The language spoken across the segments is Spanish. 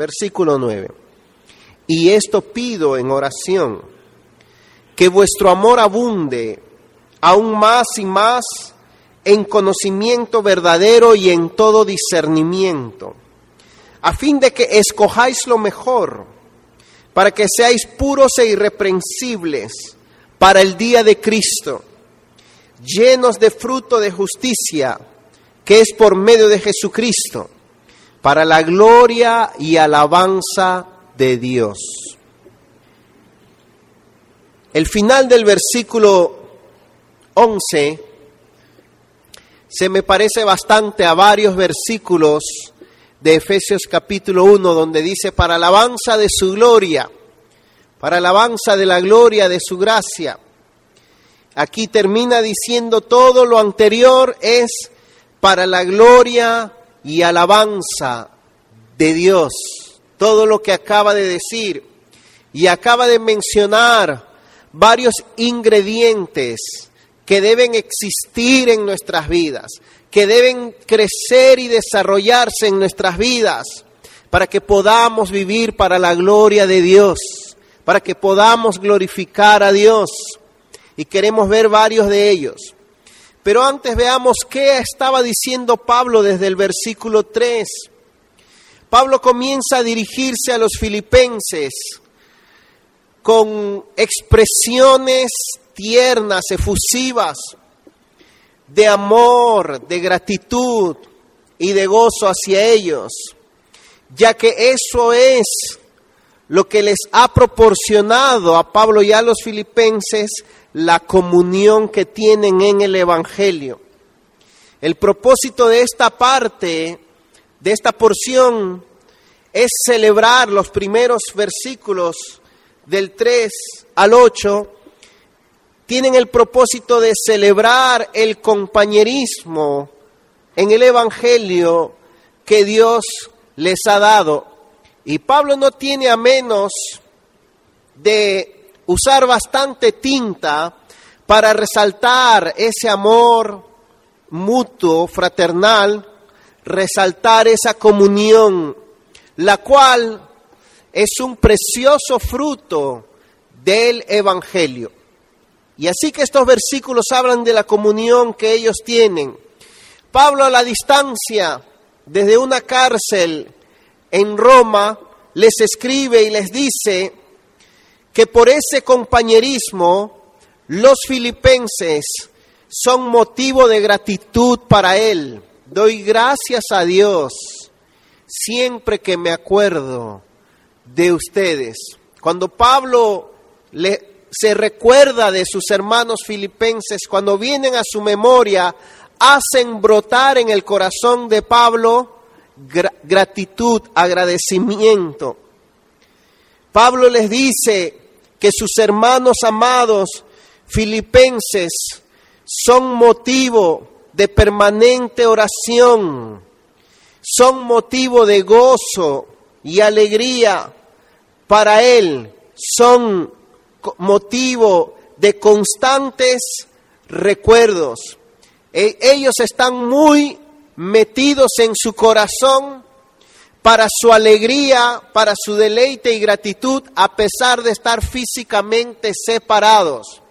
versículo 9. Y esto pido en oración, que vuestro amor abunde aún más y más en conocimiento verdadero y en todo discernimiento, a fin de que escojáis lo mejor, para que seáis puros e irreprensibles para el día de Cristo, llenos de fruto de justicia, que es por medio de Jesucristo, para la gloria y alabanza de Dios. El final del versículo 11 se me parece bastante a varios versículos de Efesios capítulo 1, donde dice, para alabanza de su gloria, para alabanza de la gloria de su gracia. Aquí termina diciendo todo lo anterior es para la gloria y alabanza de Dios. Todo lo que acaba de decir. Y acaba de mencionar varios ingredientes que deben existir en nuestras vidas, que deben crecer y desarrollarse en nuestras vidas para que podamos vivir para la gloria de Dios, para que podamos glorificar a Dios. Y queremos ver varios de ellos. Pero antes veamos qué estaba diciendo Pablo desde el versículo 3. Pablo comienza a dirigirse a los filipenses con expresiones tiernas, efusivas, de amor, de gratitud y de gozo hacia ellos, ya que eso es lo que les ha proporcionado a Pablo y a los filipenses la comunión que tienen en el Evangelio. El propósito de esta parte, de esta porción, es celebrar los primeros versículos del 3 al 8, tienen el propósito de celebrar el compañerismo en el Evangelio que Dios les ha dado. Y Pablo no tiene a menos de usar bastante tinta para resaltar ese amor mutuo, fraternal, resaltar esa comunión, la cual es un precioso fruto del Evangelio. Y así que estos versículos hablan de la comunión que ellos tienen. Pablo a la distancia, desde una cárcel en Roma, les escribe y les dice que por ese compañerismo los filipenses son motivo de gratitud para Él. Doy gracias a Dios siempre que me acuerdo de ustedes. Cuando Pablo le, se recuerda de sus hermanos filipenses, cuando vienen a su memoria, hacen brotar en el corazón de Pablo gratitud, agradecimiento. Pablo les dice que sus hermanos amados filipenses son motivo de permanente oración, son motivo de gozo y alegría para Él, son motivo de constantes recuerdos. E, ellos están muy metidos en su corazón para su alegría, para su deleite y gratitud, a pesar de estar físicamente separados.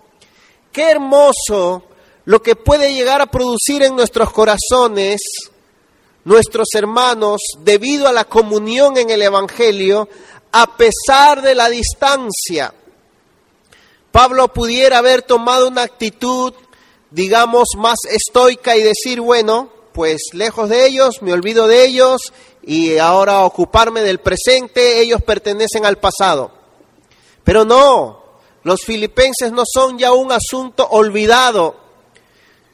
Qué hermoso lo que puede llegar a producir en nuestros corazones nuestros hermanos debido a la comunión en el Evangelio, a pesar de la distancia. Pablo pudiera haber tomado una actitud, digamos, más estoica y decir, bueno, pues lejos de ellos, me olvido de ellos y ahora ocuparme del presente, ellos pertenecen al pasado. Pero no, los filipenses no son ya un asunto olvidado,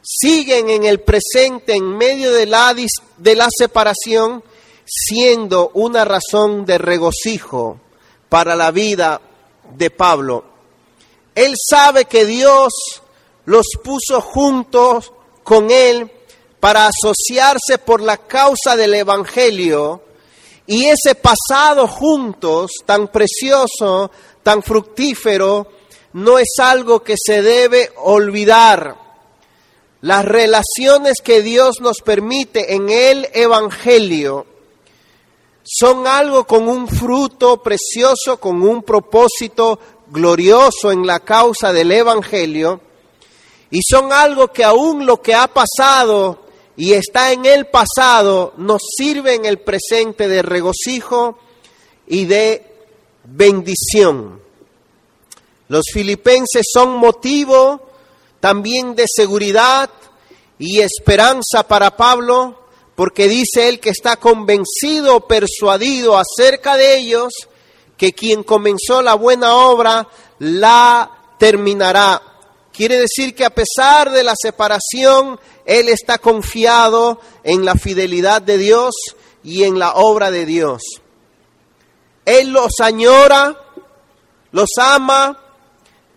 siguen en el presente en medio de la, de la separación, siendo una razón de regocijo para la vida de Pablo. Él sabe que Dios los puso juntos con él para asociarse por la causa del Evangelio y ese pasado juntos, tan precioso, tan fructífero, no es algo que se debe olvidar. Las relaciones que Dios nos permite en el Evangelio son algo con un fruto precioso, con un propósito glorioso en la causa del Evangelio, y son algo que aún lo que ha pasado y está en el pasado nos sirve en el presente de regocijo y de bendición. Los filipenses son motivo también de seguridad y esperanza para Pablo, porque dice él que está convencido, persuadido acerca de ellos, que quien comenzó la buena obra la terminará. Quiere decir que a pesar de la separación, él está confiado en la fidelidad de Dios y en la obra de Dios. Él los añora, los ama,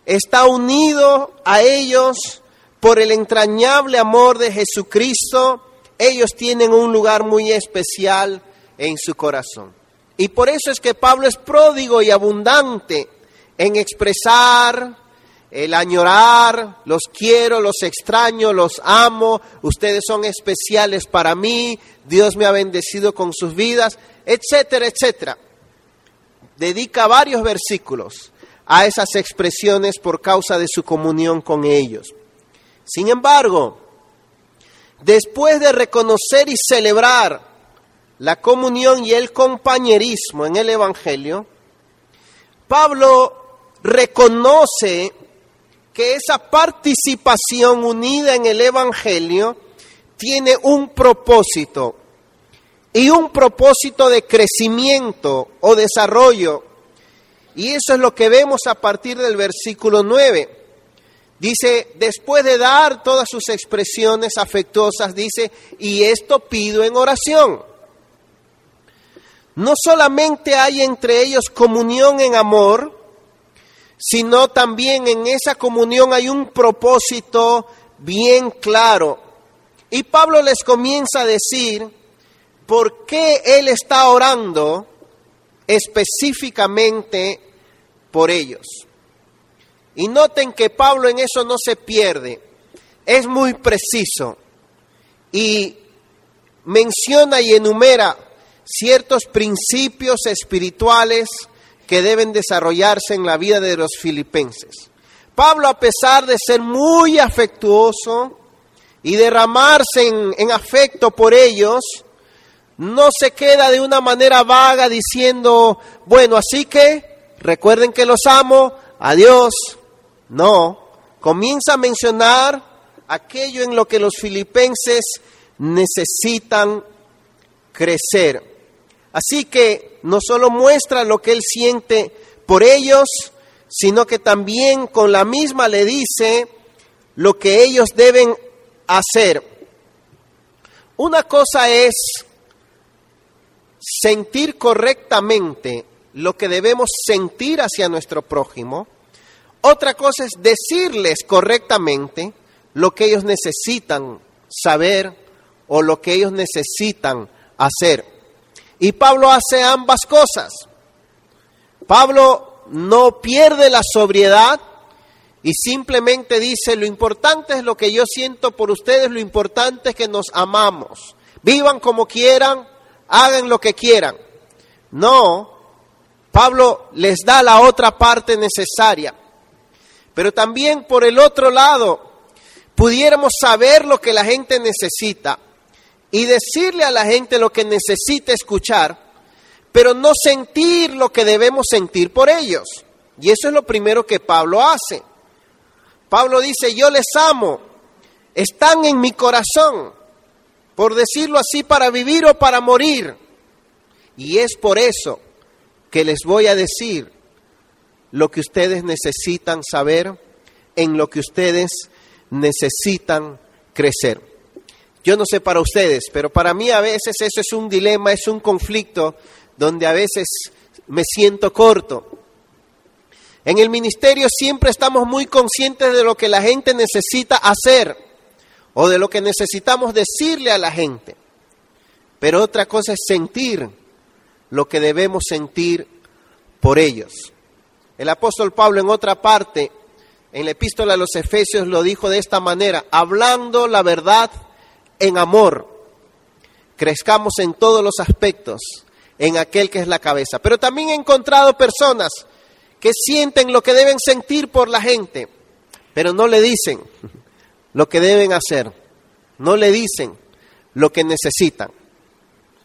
está unido a ellos por el entrañable amor de Jesucristo. Ellos tienen un lugar muy especial en su corazón. Y por eso es que Pablo es pródigo y abundante en expresar el añorar, los quiero, los extraño, los amo, ustedes son especiales para mí, Dios me ha bendecido con sus vidas, etcétera, etcétera. Dedica varios versículos a esas expresiones por causa de su comunión con ellos. Sin embargo, después de reconocer y celebrar la comunión y el compañerismo en el Evangelio, Pablo reconoce que esa participación unida en el Evangelio tiene un propósito y un propósito de crecimiento o desarrollo. Y eso es lo que vemos a partir del versículo 9. Dice, después de dar todas sus expresiones afectuosas, dice, y esto pido en oración. No solamente hay entre ellos comunión en amor, sino también en esa comunión hay un propósito bien claro. Y Pablo les comienza a decir por qué él está orando específicamente por ellos. Y noten que Pablo en eso no se pierde, es muy preciso y menciona y enumera ciertos principios espirituales que deben desarrollarse en la vida de los filipenses. Pablo, a pesar de ser muy afectuoso y derramarse en, afecto por ellos, no se queda de una manera vaga diciendo, bueno, así que recuerden que los amo, adiós. No, comienza a mencionar aquello en lo que los filipenses necesitan crecer. Así que no solo muestra lo que él siente por ellos, sino que también con la misma le dice lo que ellos deben hacer. Una cosa es sentir correctamente lo que debemos sentir hacia nuestro prójimo. Otra cosa es decirles correctamente lo que ellos necesitan saber o lo que ellos necesitan hacer. Y Pablo hace ambas cosas. Pablo no pierde la sobriedad y simplemente dice, lo importante es lo que yo siento por ustedes, lo importante es que nos amamos. Vivan como quieran, hagan lo que quieran. No, Pablo les da la otra parte necesaria. Pero también por el otro lado, pudiéramos saber lo que la gente necesita y decirle a la gente lo que necesita escuchar, pero no sentir lo que debemos sentir por ellos. Y eso es lo primero que Pablo hace. Pablo dice, yo les amo, están en mi corazón, por decirlo así, para vivir o para morir. Y es por eso que les voy a decir lo que ustedes necesitan saber, en lo que ustedes necesitan crecer. Yo no sé para ustedes, pero para mí a veces eso es un dilema, es un conflicto donde a veces me siento corto. En el ministerio siempre estamos muy conscientes de lo que la gente necesita hacer o de lo que necesitamos decirle a la gente. Pero otra cosa es sentir lo que debemos sentir por ellos. El apóstol Pablo en otra parte, en la epístola a los Efesios, lo dijo de esta manera, hablando la verdad en amor, crezcamos en todos los aspectos, en aquel que es la cabeza. Pero también he encontrado personas que sienten lo que deben sentir por la gente, pero no le dicen lo que deben hacer, no le dicen lo que necesitan.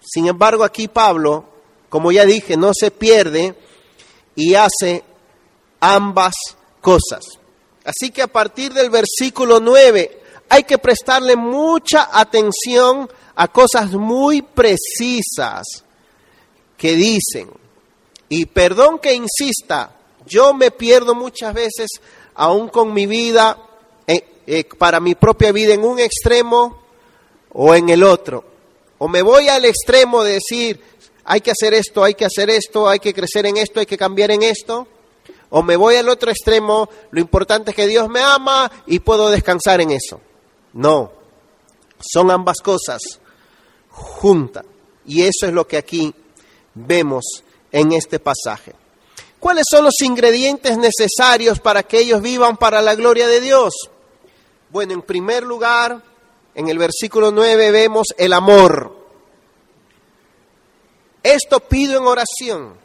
Sin embargo, aquí Pablo, como ya dije, no se pierde y hace ambas cosas. Así que a partir del versículo 9 hay que prestarle mucha atención a cosas muy precisas que dicen. Y perdón que insista, yo me pierdo muchas veces, aún con mi vida, eh, eh, para mi propia vida, en un extremo o en el otro. O me voy al extremo de decir, hay que hacer esto, hay que hacer esto, hay que crecer en esto, hay que cambiar en esto. O me voy al otro extremo, lo importante es que Dios me ama y puedo descansar en eso. No, son ambas cosas juntas. Y eso es lo que aquí vemos en este pasaje. ¿Cuáles son los ingredientes necesarios para que ellos vivan para la gloria de Dios? Bueno, en primer lugar, en el versículo 9 vemos el amor. Esto pido en oración,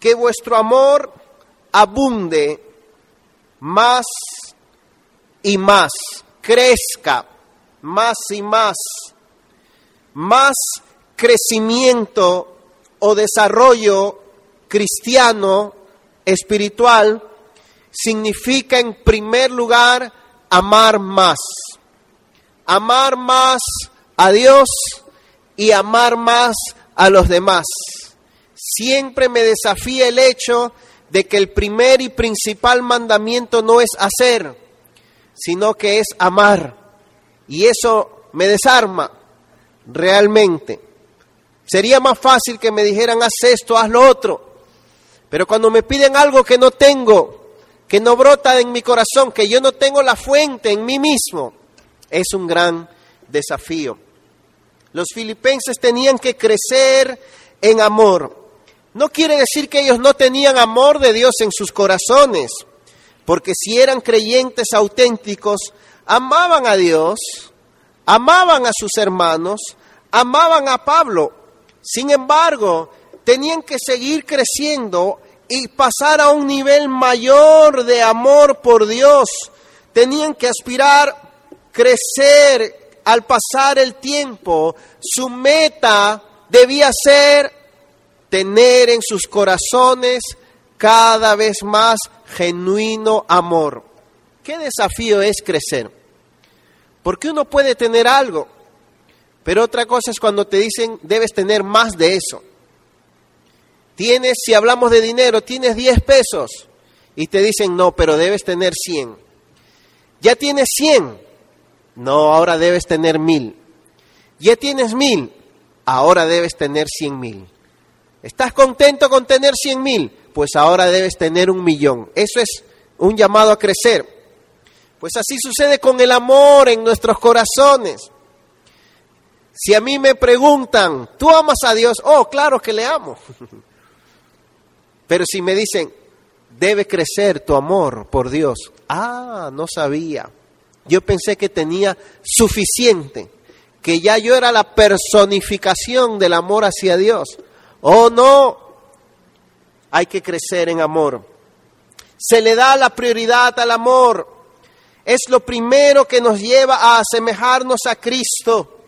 que vuestro amor abunde más y más, crezca más y más, más crecimiento o desarrollo cristiano, espiritual, significa en primer lugar amar más. Amar más a Dios y amar más a los demás. Siempre me desafía el hecho de que el primer y principal mandamiento no es hacer, sino que es amar. Y eso me desarma realmente. Sería más fácil que me dijeran, haz esto, haz lo otro. Pero cuando me piden algo que no tengo, que no brota en mi corazón, que yo no tengo la fuente en mí mismo, es un gran desafío. Los filipenses tenían que crecer en amor. No quiere decir que ellos no tenían amor de Dios en sus corazones, porque si eran creyentes auténticos, amaban a Dios, amaban a sus hermanos, amaban a Pablo. Sin embargo, tenían que seguir creciendo y pasar a un nivel mayor de amor por Dios. Tenían que aspirar, crecer al pasar el tiempo. Su meta debía ser tener en sus corazones cada vez más genuino amor. ¿Qué desafío es crecer? Porque uno puede tener algo, pero otra cosa es cuando te dicen debes tener más de eso. Tienes, si hablamos de dinero, tienes 10 pesos y te dicen, no, pero debes tener 100. Ya tienes 100, no, ahora debes tener mil. Ya tienes mil, ahora debes tener 100 mil. ¿Estás contento con tener 100 mil? Pues ahora debes tener un millón. Eso es un llamado a crecer. Pues así sucede con el amor en nuestros corazones. Si a mí me preguntan, ¿tú amas a Dios? Oh, claro que le amo. Pero si me dicen, debe crecer tu amor por Dios, ah, no sabía. Yo pensé que tenía suficiente, que ya yo era la personificación del amor hacia Dios. Oh, no, hay que crecer en amor. Se le da la prioridad al amor. Es lo primero que nos lleva a asemejarnos a Cristo.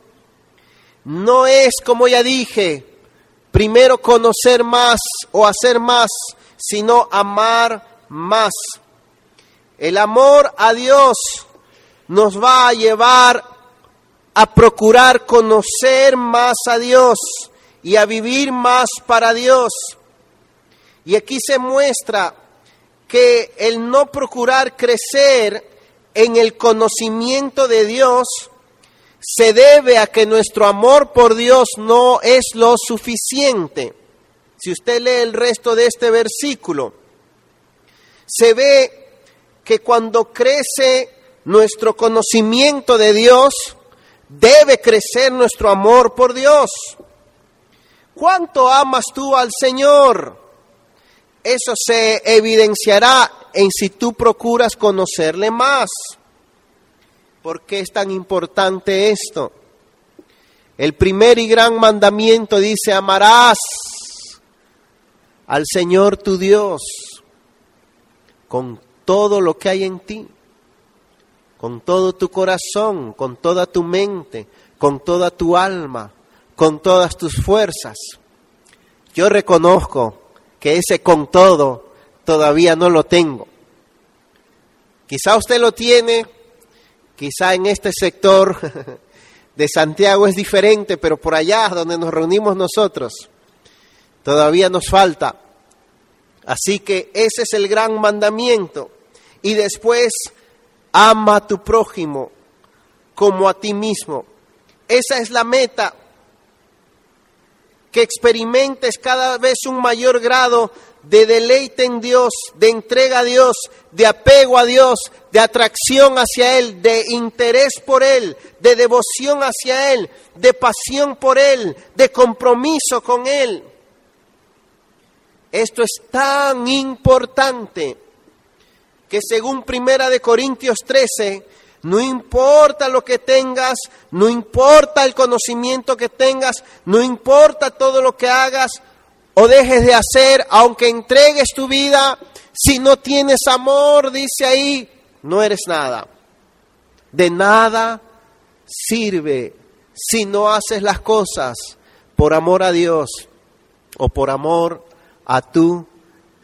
No es, como ya dije, primero conocer más o hacer más, sino amar más. El amor a Dios nos va a llevar a procurar conocer más a Dios y a vivir más para Dios. Y aquí se muestra que el no procurar crecer en el conocimiento de Dios se debe a que nuestro amor por Dios no es lo suficiente. Si usted lee el resto de este versículo, se ve que cuando crece nuestro conocimiento de Dios, debe crecer nuestro amor por Dios. ¿Cuánto amas tú al Señor? Eso se evidenciará en si tú procuras conocerle más. ¿Por qué es tan importante esto? El primer y gran mandamiento dice, amarás al Señor tu Dios con todo lo que hay en ti, con todo tu corazón, con toda tu mente, con toda tu alma, con todas tus fuerzas. Yo reconozco que ese con todo todavía no lo tengo. Quizá usted lo tiene, quizá en este sector de Santiago es diferente, pero por allá donde nos reunimos nosotros, todavía nos falta. Así que ese es el gran mandamiento. Y después, ama a tu prójimo como a ti mismo. Esa es la meta. Que experimentes cada vez un mayor grado de deleite en Dios, de entrega a Dios, de apego a Dios, de atracción hacia Él, de interés por Él, de devoción hacia Él, de pasión por Él, de compromiso con Él. Esto es tan importante que según Primera de Corintios 13, no importa lo que tengas, no importa el conocimiento que tengas, no importa todo lo que hagas, o dejes de hacer, aunque entregues tu vida, si no tienes amor, dice ahí, no eres nada. De nada sirve si no haces las cosas por amor a Dios o por amor a tu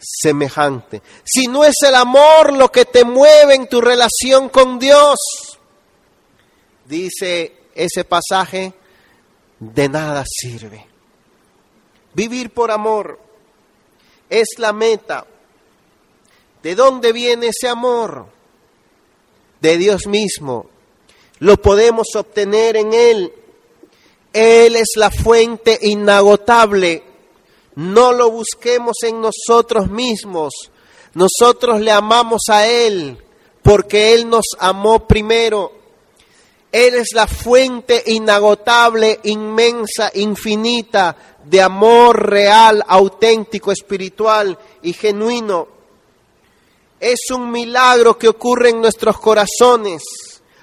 semejante. Si no es el amor lo que te mueve en tu relación con Dios, dice ese pasaje, de nada sirve. Vivir por amor es la meta. ¿De dónde viene ese amor? De Dios mismo. Lo podemos obtener en Él. Él es la fuente inagotable. No lo busquemos en nosotros mismos. Nosotros le amamos a Él porque Él nos amó primero. Él es la fuente inagotable, inmensa, infinita de amor real, auténtico, espiritual y genuino. Es un milagro que ocurre en nuestros corazones.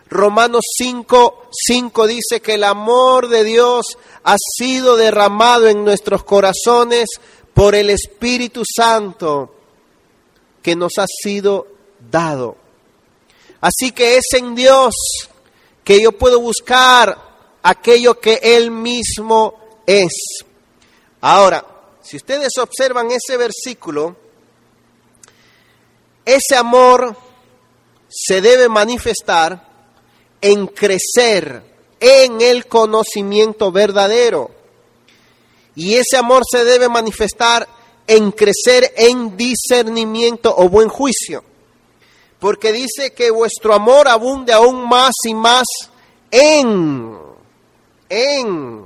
Romanos 5, 5 dice que el amor de Dios ha sido derramado en nuestros corazones por el Espíritu Santo que nos ha sido dado. Así que es en Dios que yo puedo buscar aquello que Él mismo es. Ahora, si ustedes observan ese versículo, ese amor se debe manifestar en crecer en el conocimiento verdadero. Y ese amor se debe manifestar en crecer en discernimiento o buen juicio. Porque dice que vuestro amor abunde aún más y más en, en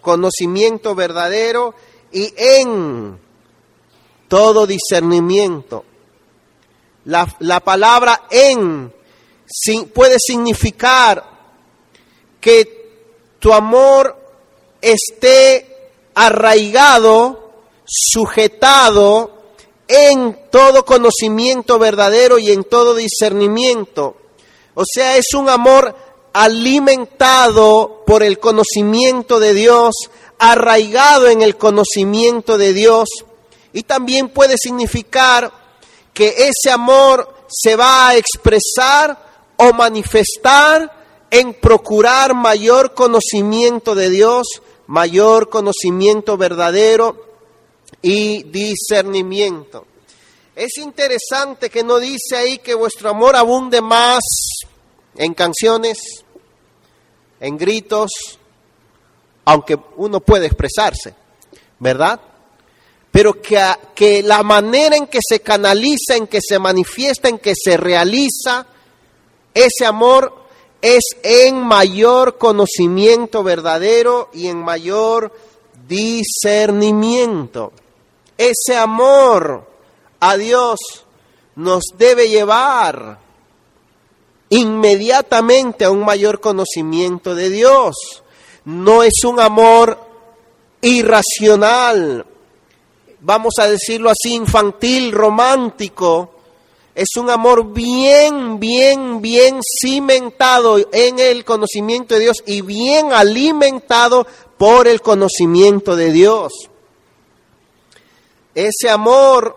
conocimiento verdadero y en todo discernimiento. La, la palabra en puede significar que tu amor esté arraigado, sujetado en todo conocimiento verdadero y en todo discernimiento. O sea, es un amor alimentado por el conocimiento de Dios, arraigado en el conocimiento de Dios. Y también puede significar que ese amor se va a expresar o manifestar en procurar mayor conocimiento de Dios, mayor conocimiento verdadero y discernimiento. Es interesante que no dice ahí que vuestro amor abunde más en canciones, en gritos, aunque uno puede expresarse, ¿verdad? Pero que, que la manera en que se canaliza, en que se manifiesta, en que se realiza ese amor es en mayor conocimiento verdadero y en mayor discernimiento. Ese amor a Dios nos debe llevar inmediatamente a un mayor conocimiento de Dios. No es un amor irracional, vamos a decirlo así, infantil, romántico. Es un amor bien, bien, bien cimentado en el conocimiento de Dios y bien alimentado por el conocimiento de Dios. Ese amor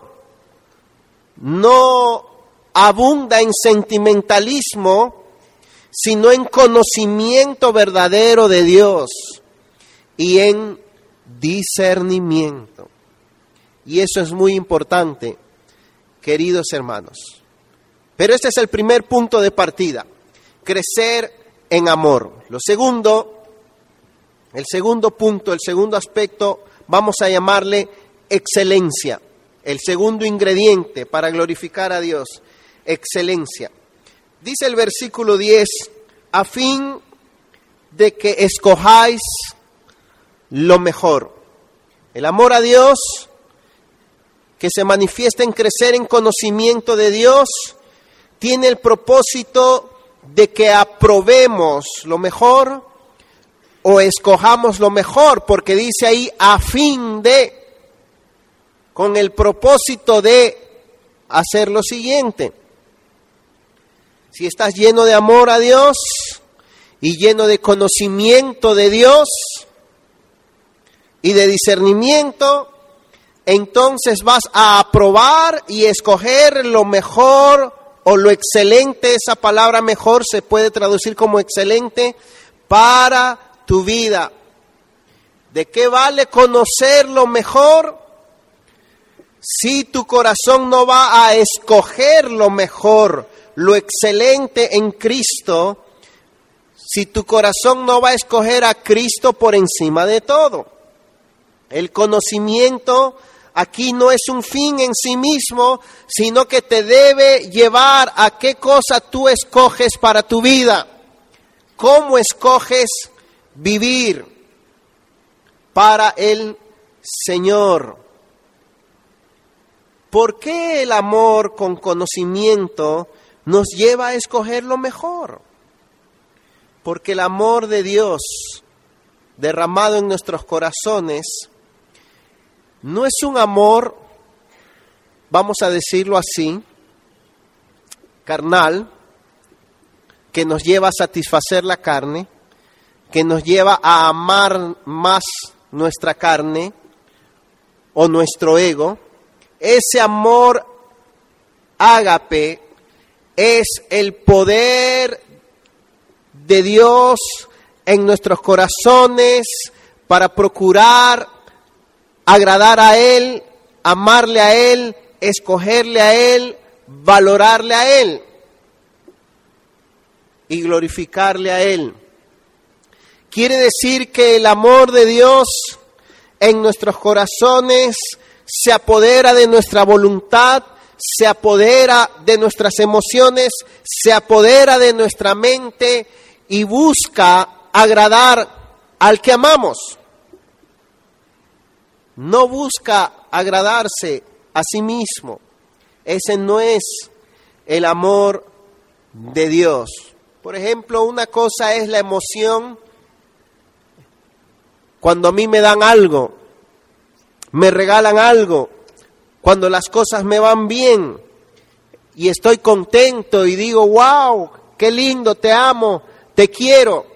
no abunda en sentimentalismo, sino en conocimiento verdadero de Dios y en discernimiento. Y eso es muy importante, queridos hermanos. Pero este es el primer punto de partida, crecer en amor. Lo segundo, el segundo punto, el segundo aspecto, vamos a llamarle excelencia. El segundo ingrediente para glorificar a Dios, excelencia. Dice el versículo 10, a fin de que escojáis lo mejor. El amor a Dios que se manifiesta en crecer en conocimiento de Dios tiene el propósito de que aprobemos lo mejor o escojamos lo mejor, porque dice ahí a fin de, con el propósito de hacer lo siguiente. Si estás lleno de amor a Dios y lleno de conocimiento de Dios y de discernimiento, entonces vas a aprobar y escoger lo mejor o lo excelente, esa palabra mejor se puede traducir como excelente, para tu vida. ¿De qué vale conocer lo mejor si tu corazón no va a escoger lo mejor, lo excelente en Cristo? Si tu corazón no va a escoger a Cristo por encima de todo. El conocimiento aquí no es un fin en sí mismo, sino que te debe llevar a qué cosa tú escoges para tu vida. ¿Cómo escoges vivir para el Señor. ¿Por qué el amor con conocimiento nos lleva a escoger lo mejor? Porque el amor de Dios derramado en nuestros corazones no es un amor, vamos a decirlo así, carnal, que nos lleva a satisfacer la carne, que nos lleva a amar más nuestra carne o nuestro ego, ese amor ágape es el poder de Dios en nuestros corazones para procurar agradar a Él, amarle a Él, escogerle a Él, valorarle a Él y glorificarle a Él. Quiere decir que el amor de Dios en nuestros corazones se apodera de nuestra voluntad, se apodera de nuestras emociones, se apodera de nuestra mente y busca agradar al que amamos. No busca agradarse a sí mismo. Ese no es el amor de Dios. Por ejemplo, una cosa es la emoción cuando a mí me dan algo, me regalan algo, cuando las cosas me van bien y estoy contento y digo, wow, qué lindo, te amo, te quiero.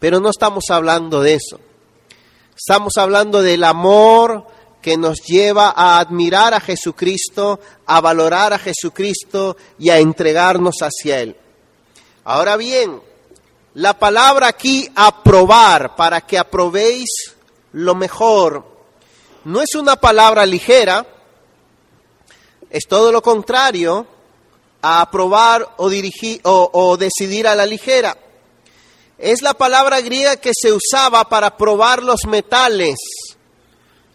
Pero no estamos hablando de eso. Estamos hablando del amor que nos lleva a admirar a Jesucristo, a valorar a Jesucristo y a entregarnos hacia Él. Ahora bien, la palabra aquí aprobar, para que aprobéis lo mejor, no es una palabra ligera, es todo lo contrario a aprobar o, dirigir, o, o decidir a la ligera. Es la palabra griega que se usaba para probar los metales,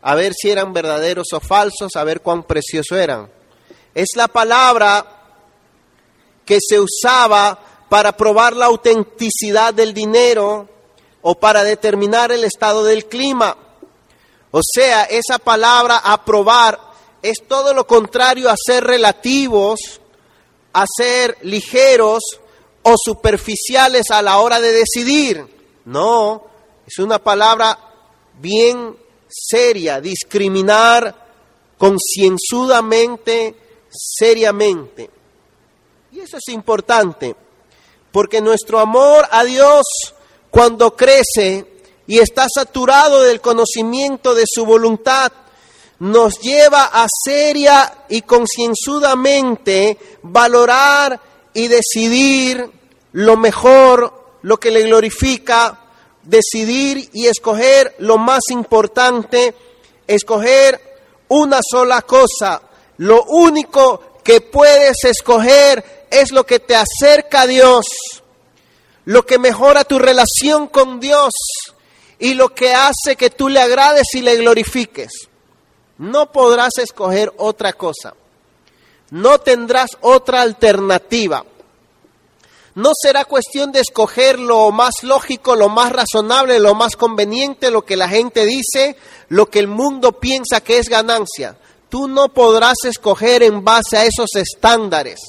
a ver si eran verdaderos o falsos, a ver cuán preciosos eran. Es la palabra que se usaba para probar la autenticidad del dinero o para determinar el estado del clima. O sea, esa palabra aprobar es todo lo contrario a ser relativos, a ser ligeros o superficiales a la hora de decidir. No, es una palabra bien seria, discriminar concienzudamente seriamente. Y eso es importante, porque nuestro amor a Dios cuando crece y está saturado del conocimiento de su voluntad, nos lleva a seria y concienzudamente valorar y decidir lo mejor, lo que le glorifica, decidir y escoger lo más importante, escoger una sola cosa. Lo único que puedes escoger es lo que te acerca a Dios, lo que mejora tu relación con Dios y lo que hace que tú le agrades y le glorifiques. No podrás escoger otra cosa. No tendrás otra alternativa. No será cuestión de escoger lo más lógico, lo más razonable, lo más conveniente, lo que la gente dice, lo que el mundo piensa que es ganancia. Tú no podrás escoger en base a esos estándares.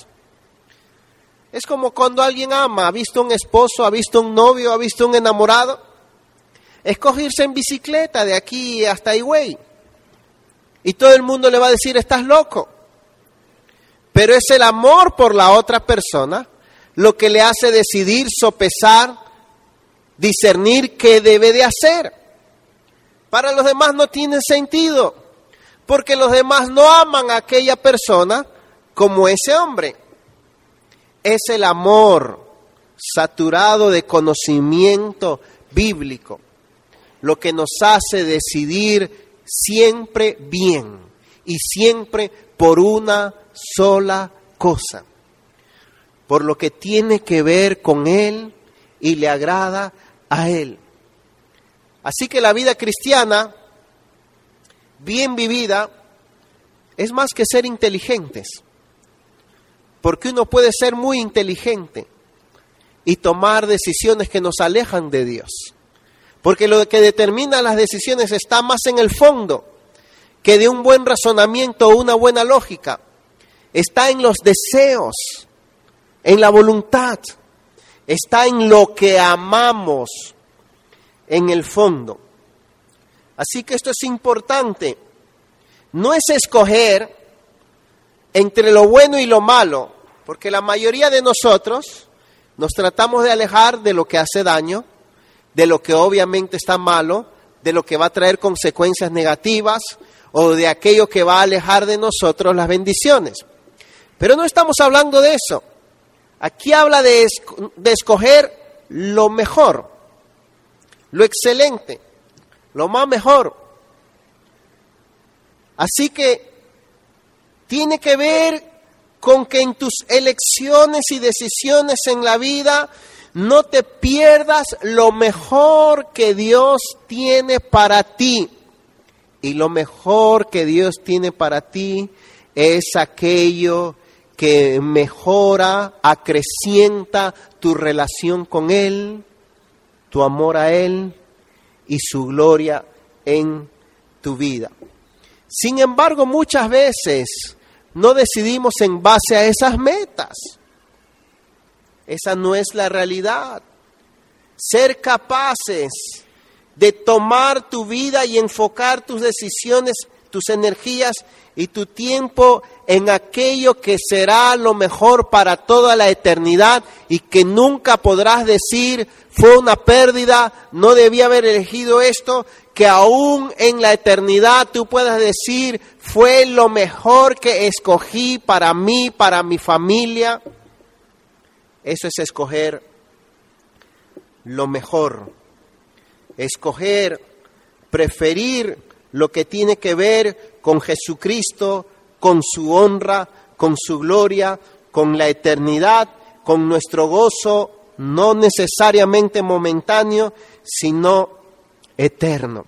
Es como cuando alguien ama, ha visto un esposo, ha visto un novio, ha visto un enamorado. Escogerse en bicicleta de aquí hasta Higüey. Y todo el mundo le va a decir, estás loco. Pero es el amor por la otra persona lo que le hace decidir, sopesar, discernir qué debe de hacer. Para los demás no tiene sentido, porque los demás no aman a aquella persona como ese hombre. Es el amor saturado de conocimiento bíblico lo que nos hace decidir siempre bien y siempre por una sola cosa por lo que tiene que ver con Él y le agrada a Él. Así que la vida cristiana, bien vivida, es más que ser inteligentes, porque uno puede ser muy inteligente y tomar decisiones que nos alejan de Dios, porque lo que determina las decisiones está más en el fondo que de un buen razonamiento o una buena lógica, está en los deseos, en la voluntad, está en lo que amamos en el fondo. Así que esto es importante. No es escoger entre lo bueno y lo malo, porque la mayoría de nosotros nos tratamos de alejar de lo que hace daño, de lo que obviamente está malo, de lo que va a traer consecuencias negativas o de aquello que va a alejar de nosotros las bendiciones. Pero no estamos hablando de eso. Aquí habla de, escoger lo mejor, lo excelente, lo más mejor. Así que tiene que ver con que en tus elecciones y decisiones en la vida no te pierdas lo mejor que Dios tiene para ti. Y lo mejor que Dios tiene para ti es aquello que mejora, acrecienta tu relación con Él, tu amor a Él y su gloria en tu vida. Sin embargo, muchas veces no decidimos en base a esas metas. Esa no es la realidad. Ser capaces de tomar tu vida y enfocar tus decisiones, tus energías y tu tiempo en aquello que será lo mejor para toda la eternidad y que nunca podrás decir fue una pérdida, no debía haber elegido esto, que aún en la eternidad tú puedas decir fue lo mejor que escogí para mí, para mi familia. Eso es escoger lo mejor, escoger, preferir lo que tiene que ver con Jesucristo, con su honra, con su gloria, con la eternidad, con nuestro gozo, no necesariamente momentáneo, sino eterno.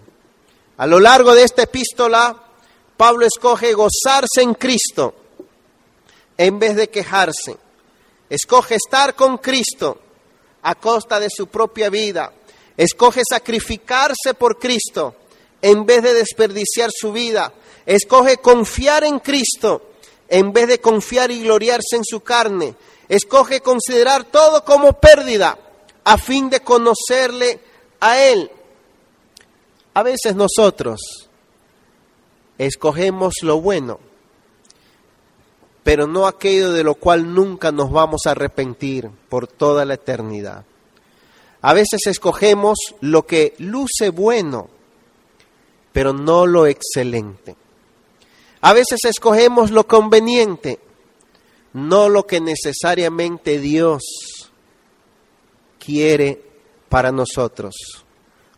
A lo largo de esta epístola, Pablo escoge gozarse en Cristo en vez de quejarse. Escoge estar con Cristo a costa de su propia vida. Escoge sacrificarse por Cristo en vez de desperdiciar su vida. Escoge confiar en Cristo en vez de confiar y gloriarse en su carne. Escoge considerar todo como pérdida a fin de conocerle a Él. A veces nosotros escogemos lo bueno pero no aquello de lo cual nunca nos vamos a arrepentir por toda la eternidad. A veces escogemos lo que luce bueno, pero no lo excelente. A veces escogemos lo conveniente, no lo que necesariamente Dios quiere para nosotros.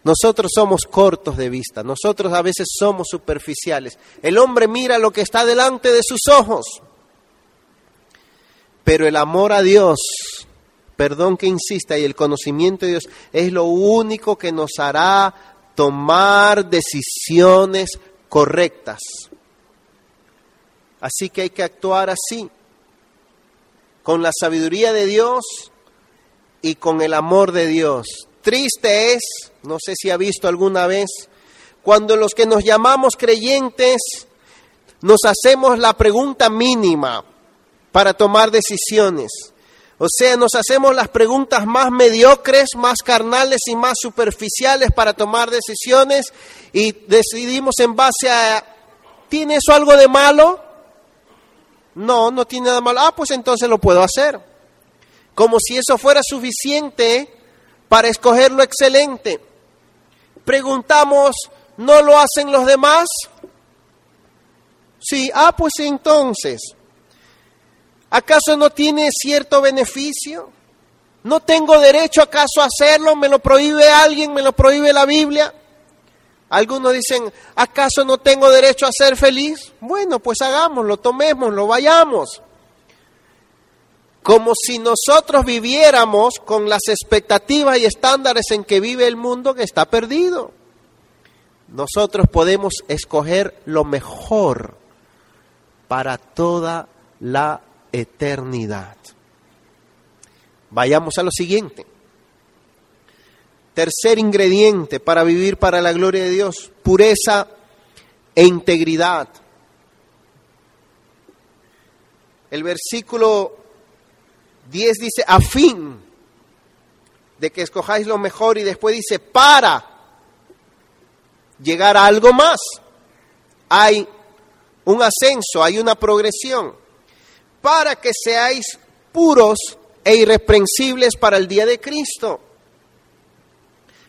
Nosotros somos cortos de vista, nosotros a veces somos superficiales. El hombre mira lo que está delante de sus ojos, pero el amor a Dios, perdón que insista, y el conocimiento de Dios es lo único que nos hará tomar decisiones correctas. Así que hay que actuar así, con la sabiduría de Dios y con el amor de Dios. Triste es, no sé si ha visto alguna vez, cuando los que nos llamamos creyentes nos hacemos la pregunta mínima para tomar decisiones. O sea, nos hacemos las preguntas más mediocres, más carnales y más superficiales para tomar decisiones y decidimos en base a, ¿tiene eso algo de malo? No, no tiene nada malo. Ah, pues entonces lo puedo hacer. Como si eso fuera suficiente para escoger lo excelente. Preguntamos, ¿no lo hacen los demás? Sí, ah, pues entonces, ¿acaso no tiene cierto beneficio? ¿No tengo derecho acaso a hacerlo? ¿Me lo prohíbe alguien? ¿Me lo prohíbe la Biblia? Algunos dicen, ¿acaso no tengo derecho a ser feliz? Bueno, pues hagámoslo, tomémoslo, vayamos como si nosotros viviéramos con las expectativas y estándares en que vive el mundo que está perdido. Nosotros podemos escoger lo mejor para toda la eternidad. Vayamos a lo siguiente. Tercer ingrediente para vivir para la gloria de Dios, pureza e integridad. El versículo 10 dice, a fin de que escojáis lo mejor y después dice, para llegar a algo más. Hay un ascenso, hay una progresión, para que seáis puros e irreprensibles para el día de Cristo.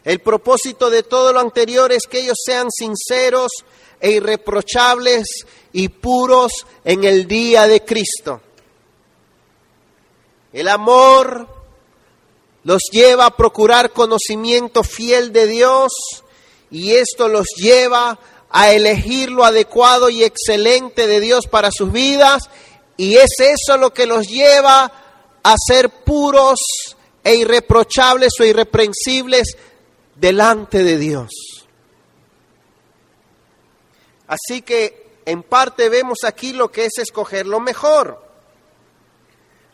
El propósito de todo lo anterior es que ellos sean sinceros e irreprochables y puros en el día de Cristo. El amor los lleva a procurar conocimiento fiel de Dios y esto los lleva a elegir lo adecuado y excelente de Dios para sus vidas y es eso lo que los lleva a ser puros e irreprochables o irreprensibles delante de Dios. Así que en parte vemos aquí lo que es escoger lo mejor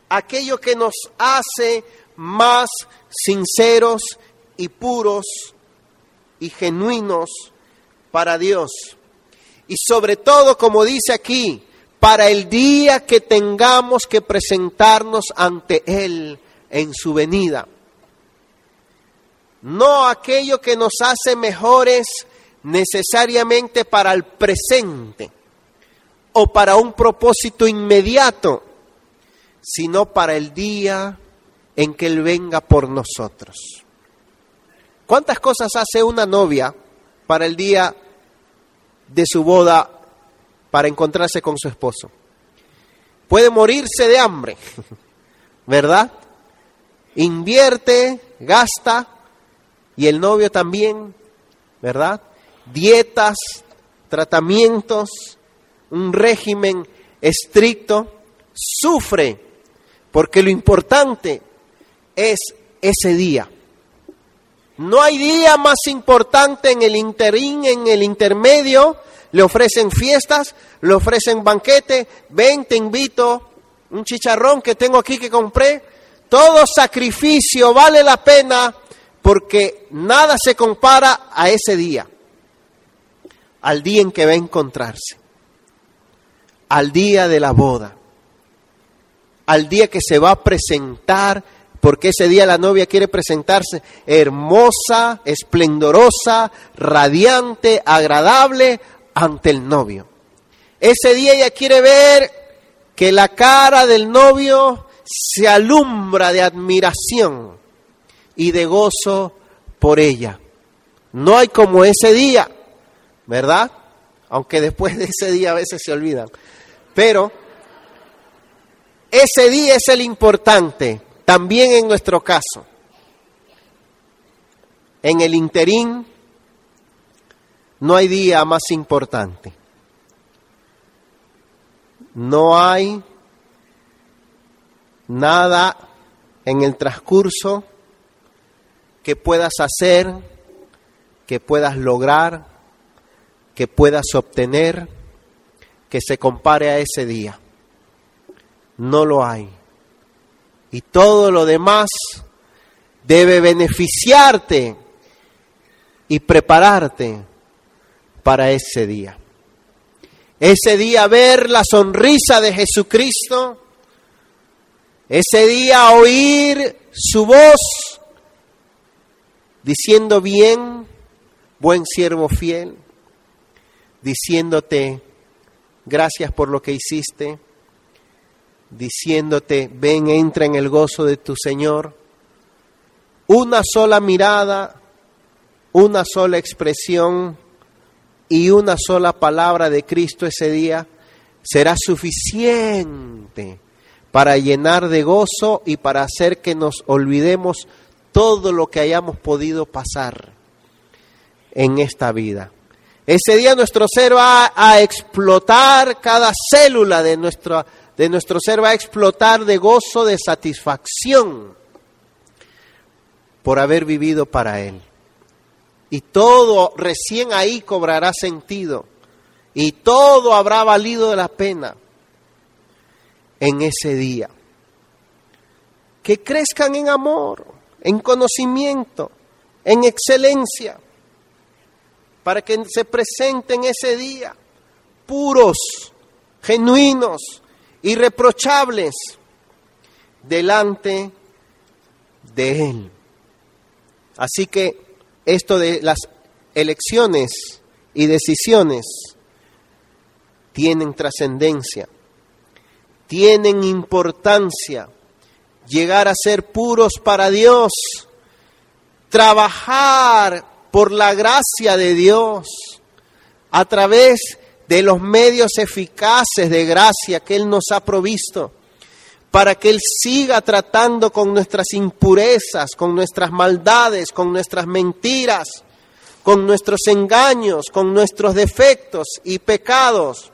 aquello que nos hace más sinceros y puros y genuinos para Dios. Y sobre todo, como dice aquí, para el día que tengamos que presentarnos ante Él en su venida. No aquello que nos hace mejores necesariamente para el presente o para un propósito inmediato, sino para el día en que Él venga por nosotros. ¿Cuántas cosas hace una novia para el día de su boda para encontrarse con su esposo? Puede morirse de hambre, ¿verdad? Invierte, gasta, y el novio también, ¿verdad? Dietas, tratamientos, un régimen estricto, sufre porque lo importante es ese día. No hay día más importante en el interín, en el intermedio. Le ofrecen fiestas, le ofrecen banquete. Ven, te invito. Un chicharrón que tengo aquí que compré. Todo sacrificio vale la pena porque nada se compara a ese día. Al día en que va a encontrarse. Al día de la boda al día que se va a presentar, porque ese día la novia quiere presentarse hermosa, esplendorosa, radiante, agradable ante el novio. Ese día ella quiere ver que la cara del novio se alumbra de admiración y de gozo por ella. No hay como ese día, ¿verdad? Aunque después de ese día a veces se olvidan. Pero ese día es el importante, también en nuestro caso. En el interín no hay día más importante. No hay nada en el transcurso que puedas hacer, que puedas lograr, que puedas obtener, que se compare a ese día. No lo hay. Y todo lo demás debe beneficiarte y prepararte para ese día. Ese día ver la sonrisa de Jesucristo, ese día oír su voz diciendo bien, buen siervo fiel, diciéndote gracias por lo que hiciste, diciéndote ven, entra en el gozo de tu Señor. Una sola mirada, una sola expresión y una sola palabra de Cristo ese día será suficiente para llenar de gozo y para hacer que nos olvidemos todo lo que hayamos podido pasar en esta vida. Ese día nuestro ser va a explotar, cada célula de nuestro, de nuestro ser va a explotar de gozo, de satisfacción por haber vivido para Él y todo recién ahí cobrará sentido y todo habrá valido la pena en ese día. Que crezcan en amor, en conocimiento, en excelencia, para que se presenten ese día puros, genuinos, irreprochables delante de Él. Así que esto de las elecciones y decisiones tienen trascendencia, tienen importancia, llegar a ser puros para Dios, trabajar por la gracia de Dios a través de los medios eficaces de gracia que Él nos ha provisto para que Él siga tratando con nuestras impurezas, con nuestras maldades, con nuestras mentiras, con nuestros engaños, con nuestros defectos y pecados.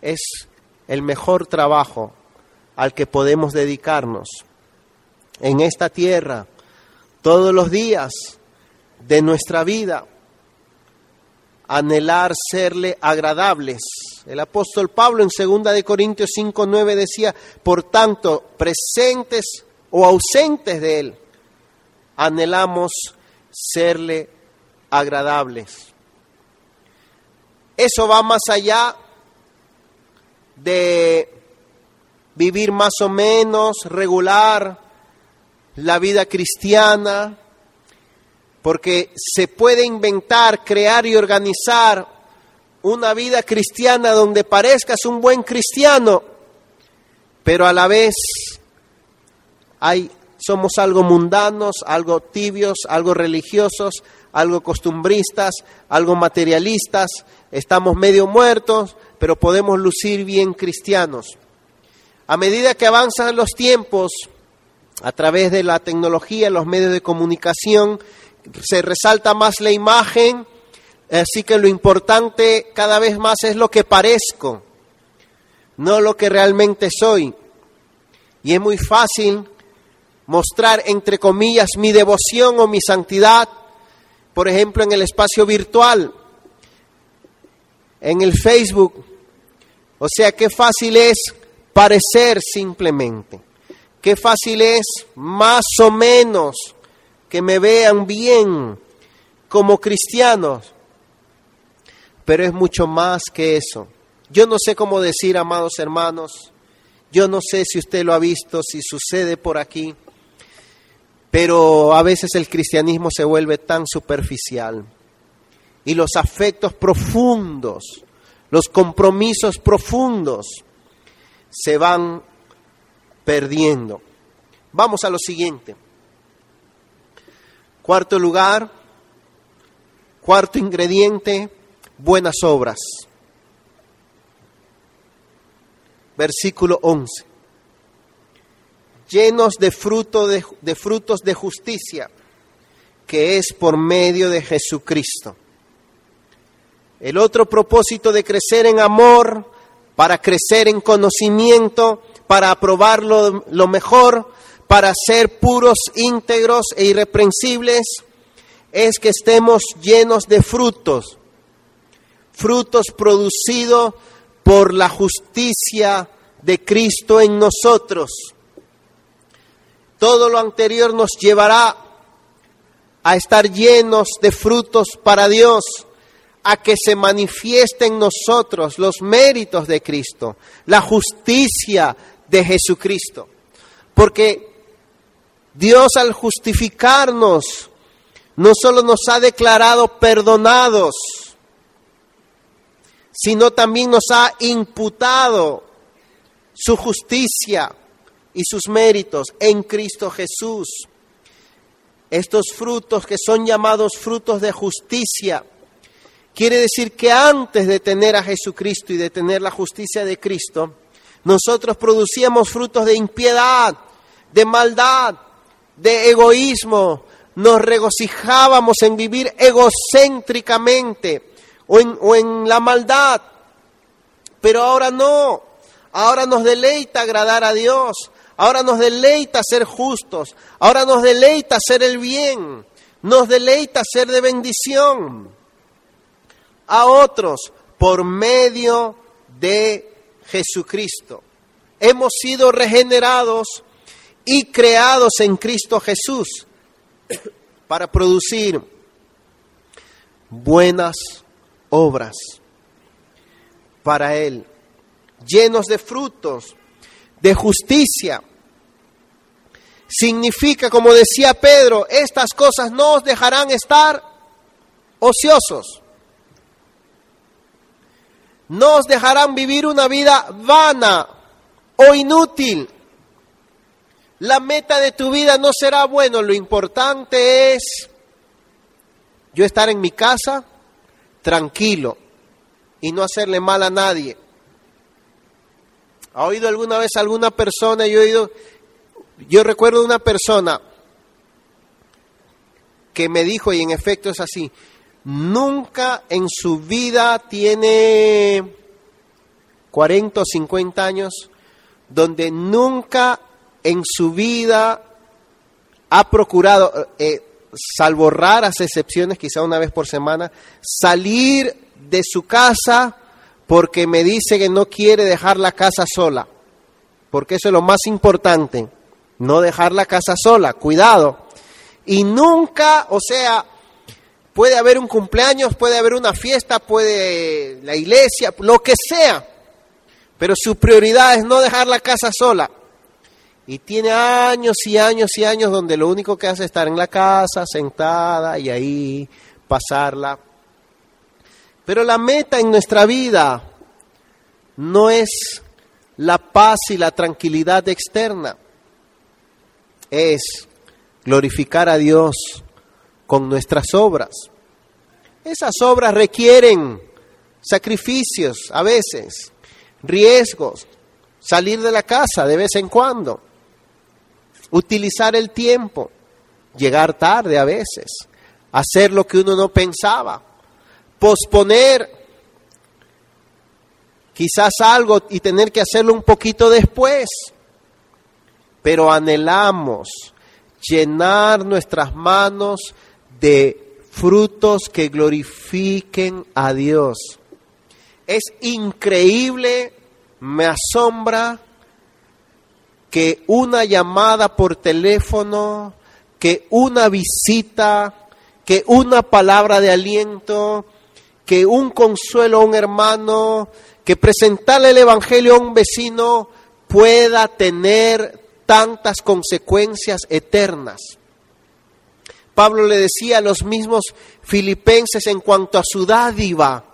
Es el mejor trabajo al que podemos dedicarnos en esta tierra todos los días de nuestra vida anhelar serle agradables. El apóstol Pablo en 2 de Corintios 5, 9 decía, por tanto, presentes o ausentes de él, anhelamos serle agradables. Eso va más allá de vivir más o menos regular la vida cristiana, porque se puede inventar, crear y organizar una vida cristiana donde parezcas un buen cristiano, pero a la vez hay, somos algo mundanos, algo tibios, algo religiosos, algo costumbristas, algo materialistas, estamos medio muertos, pero podemos lucir bien cristianos. A medida que avanzan los tiempos, a través de la tecnología, los medios de comunicación, se resalta más la imagen, así que lo importante cada vez más es lo que parezco, no lo que realmente soy. Y es muy fácil mostrar, entre comillas, mi devoción o mi santidad, por ejemplo, en el espacio virtual, en el Facebook. O sea, qué fácil es parecer simplemente. Qué fácil es más o menos que me vean bien como cristianos. Pero es mucho más que eso. Yo no sé cómo decir, amados hermanos, yo no sé si usted lo ha visto, si sucede por aquí, pero a veces el cristianismo se vuelve tan superficial y los afectos profundos, los compromisos profundos, se van perdiendo. Vamos a lo siguiente. Cuarto lugar, cuarto ingrediente, buenas obras. Versículo 11. Llenos de, fruto de, frutos de justicia, que es por medio de Jesucristo. El otro propósito de crecer en amor, para crecer en conocimiento, para aprobar lo, lo mejor, para ser puros, íntegros e irreprensibles, es que estemos llenos de frutos, frutos producidos por la justicia de Cristo en nosotros. Todo lo anterior nos llevará a estar llenos de frutos para Dios, a que se manifiesten en nosotros los méritos de Cristo, la justicia de Jesucristo. Porque Dios al justificarnos no solo nos ha declarado perdonados, sino también nos ha imputado su justicia y sus méritos en Cristo Jesús. Estos frutos que son llamados frutos de justicia, quiere decir que antes de tener a Jesucristo y de tener la justicia de Cristo, nosotros producíamos frutos de impiedad, de maldad, de egoísmo, nos regocijábamos en vivir egocéntricamente o en, o en la maldad, pero ahora no, ahora nos deleita agradar a Dios, ahora nos deleita ser justos, ahora nos deleita hacer el bien, nos deleita ser de bendición a otros por medio de Jesucristo. Hemos sido regenerados y creados en Cristo Jesús para producir buenas obras para Él, llenos de frutos, de justicia. Significa, como decía Pedro, estas cosas no os dejarán estar ociosos. No os dejarán vivir una vida vana o inútil la meta de tu vida no será bueno, lo importante es yo estar en mi casa tranquilo y no hacerle mal a nadie. ¿Ha oído alguna vez alguna persona? Yo he oído, yo recuerdo una persona que me dijo, y en efecto es así, nunca en su vida tiene 40 o 50 años, donde nunca en su vida ha procurado, eh, salvo raras excepciones, quizá una vez por semana, salir de su casa porque me dice que no quiere dejar la casa sola, porque eso es lo más importante, no dejar la casa sola, cuidado. Y nunca, o sea, puede haber un cumpleaños, puede haber una fiesta, puede la iglesia, lo que sea, pero su prioridad es no dejar la casa sola. Y tiene años y años y años donde lo único que hace es estar en la casa, sentada y ahí pasarla. Pero la meta en nuestra vida no es la paz y la tranquilidad externa, es glorificar a Dios con nuestras obras. Esas obras requieren sacrificios a veces, riesgos, salir de la casa de vez en cuando utilizar el tiempo, llegar tarde a veces, hacer lo que uno no pensaba, posponer quizás algo y tener que hacerlo un poquito después, pero anhelamos llenar nuestras manos de frutos que glorifiquen a Dios. Es increíble, me asombra que una llamada por teléfono, que una visita, que una palabra de aliento, que un consuelo a un hermano, que presentarle el Evangelio a un vecino pueda tener tantas consecuencias eternas. Pablo le decía a los mismos filipenses en cuanto a su dádiva,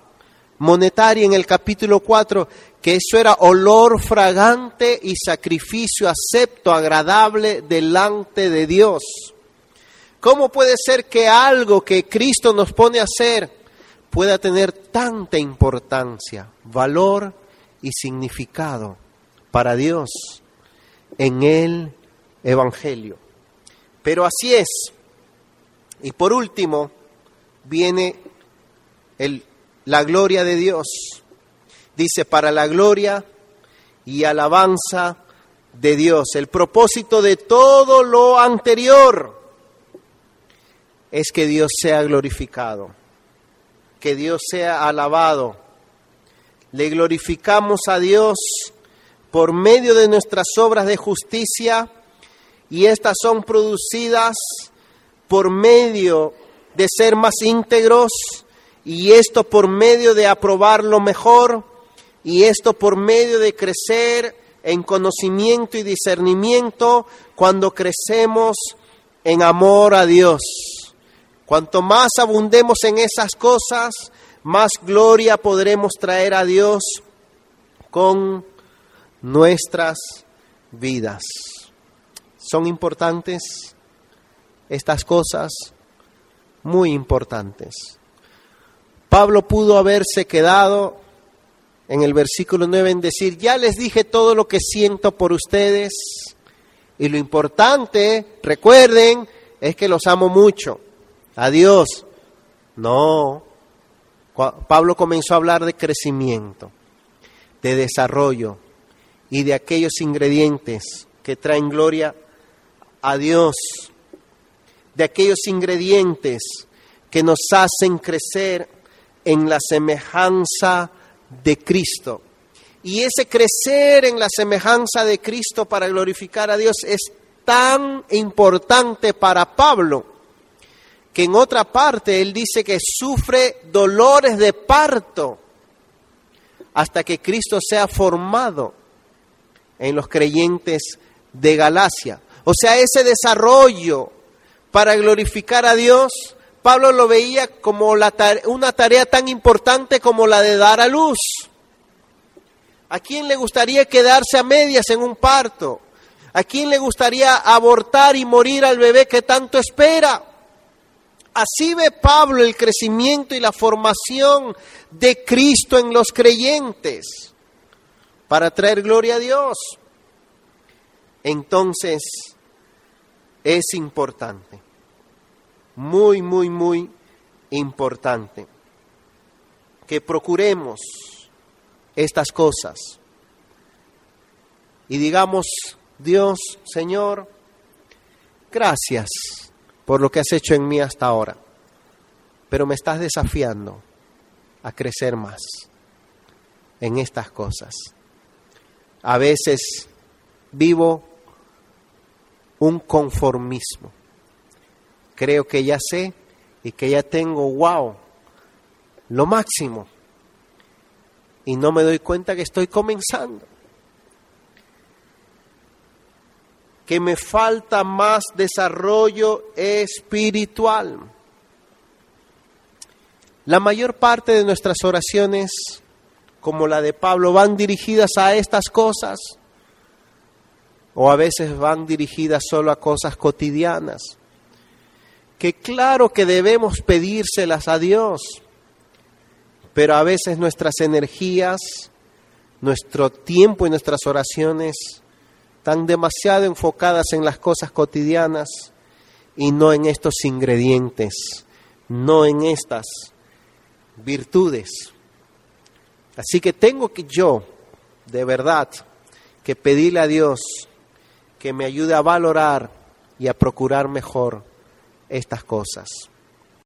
monetaria en el capítulo 4, que eso era olor fragante y sacrificio acepto, agradable delante de Dios. ¿Cómo puede ser que algo que Cristo nos pone a hacer pueda tener tanta importancia, valor y significado para Dios en el Evangelio? Pero así es. Y por último, viene el, la gloria de Dios. Dice, para la gloria y alabanza de Dios. El propósito de todo lo anterior es que Dios sea glorificado, que Dios sea alabado. Le glorificamos a Dios por medio de nuestras obras de justicia y estas son producidas por medio de ser más íntegros y esto por medio de aprobar lo mejor y esto por medio de crecer en conocimiento y discernimiento cuando crecemos en amor a Dios. Cuanto más abundemos en esas cosas, más gloria podremos traer a Dios con nuestras vidas. Son importantes estas cosas muy importantes. Pablo pudo haberse quedado en el versículo 9 en decir, ya les dije todo lo que siento por ustedes y lo importante, recuerden, es que los amo mucho. Adiós. No. Pablo comenzó a hablar de crecimiento, de desarrollo y de aquellos ingredientes que traen gloria a Dios de aquellos ingredientes que nos hacen crecer en la semejanza de Cristo. Y ese crecer en la semejanza de Cristo para glorificar a Dios es tan importante para Pablo que en otra parte él dice que sufre dolores de parto hasta que Cristo sea formado en los creyentes de Galacia. O sea, ese desarrollo para glorificar a Dios, Pablo lo veía como una tarea tan importante como la de dar a luz. ¿A quién le gustaría quedarse a medias en un parto? ¿A quién le gustaría abortar y morir al bebé que tanto espera? Así ve Pablo el crecimiento y la formación de Cristo en los creyentes para traer gloria a Dios. Entonces, es importante muy, muy, muy importante. Que procuremos estas cosas y digamos, Dios, Señor, gracias por lo que has hecho en mí hasta ahora, pero me estás desafiando a crecer más en estas cosas. A veces vivo un conformismo creo que ya sé y que ya tengo, wow, lo máximo. Y no me doy cuenta que estoy comenzando. Que me falta más desarrollo espiritual. La mayor parte de nuestras oraciones, como la de Pablo, van dirigidas a estas cosas o a veces van dirigidas solo a cosas cotidianas que claro que debemos pedírselas a Dios, pero a veces nuestras energías, nuestro tiempo y nuestras oraciones están demasiado enfocadas en las cosas cotidianas y no en estos ingredientes, no en estas virtudes. Así que tengo que yo, de verdad, que pedirle a Dios que me ayude a valorar y a procurar mejor estas cosas.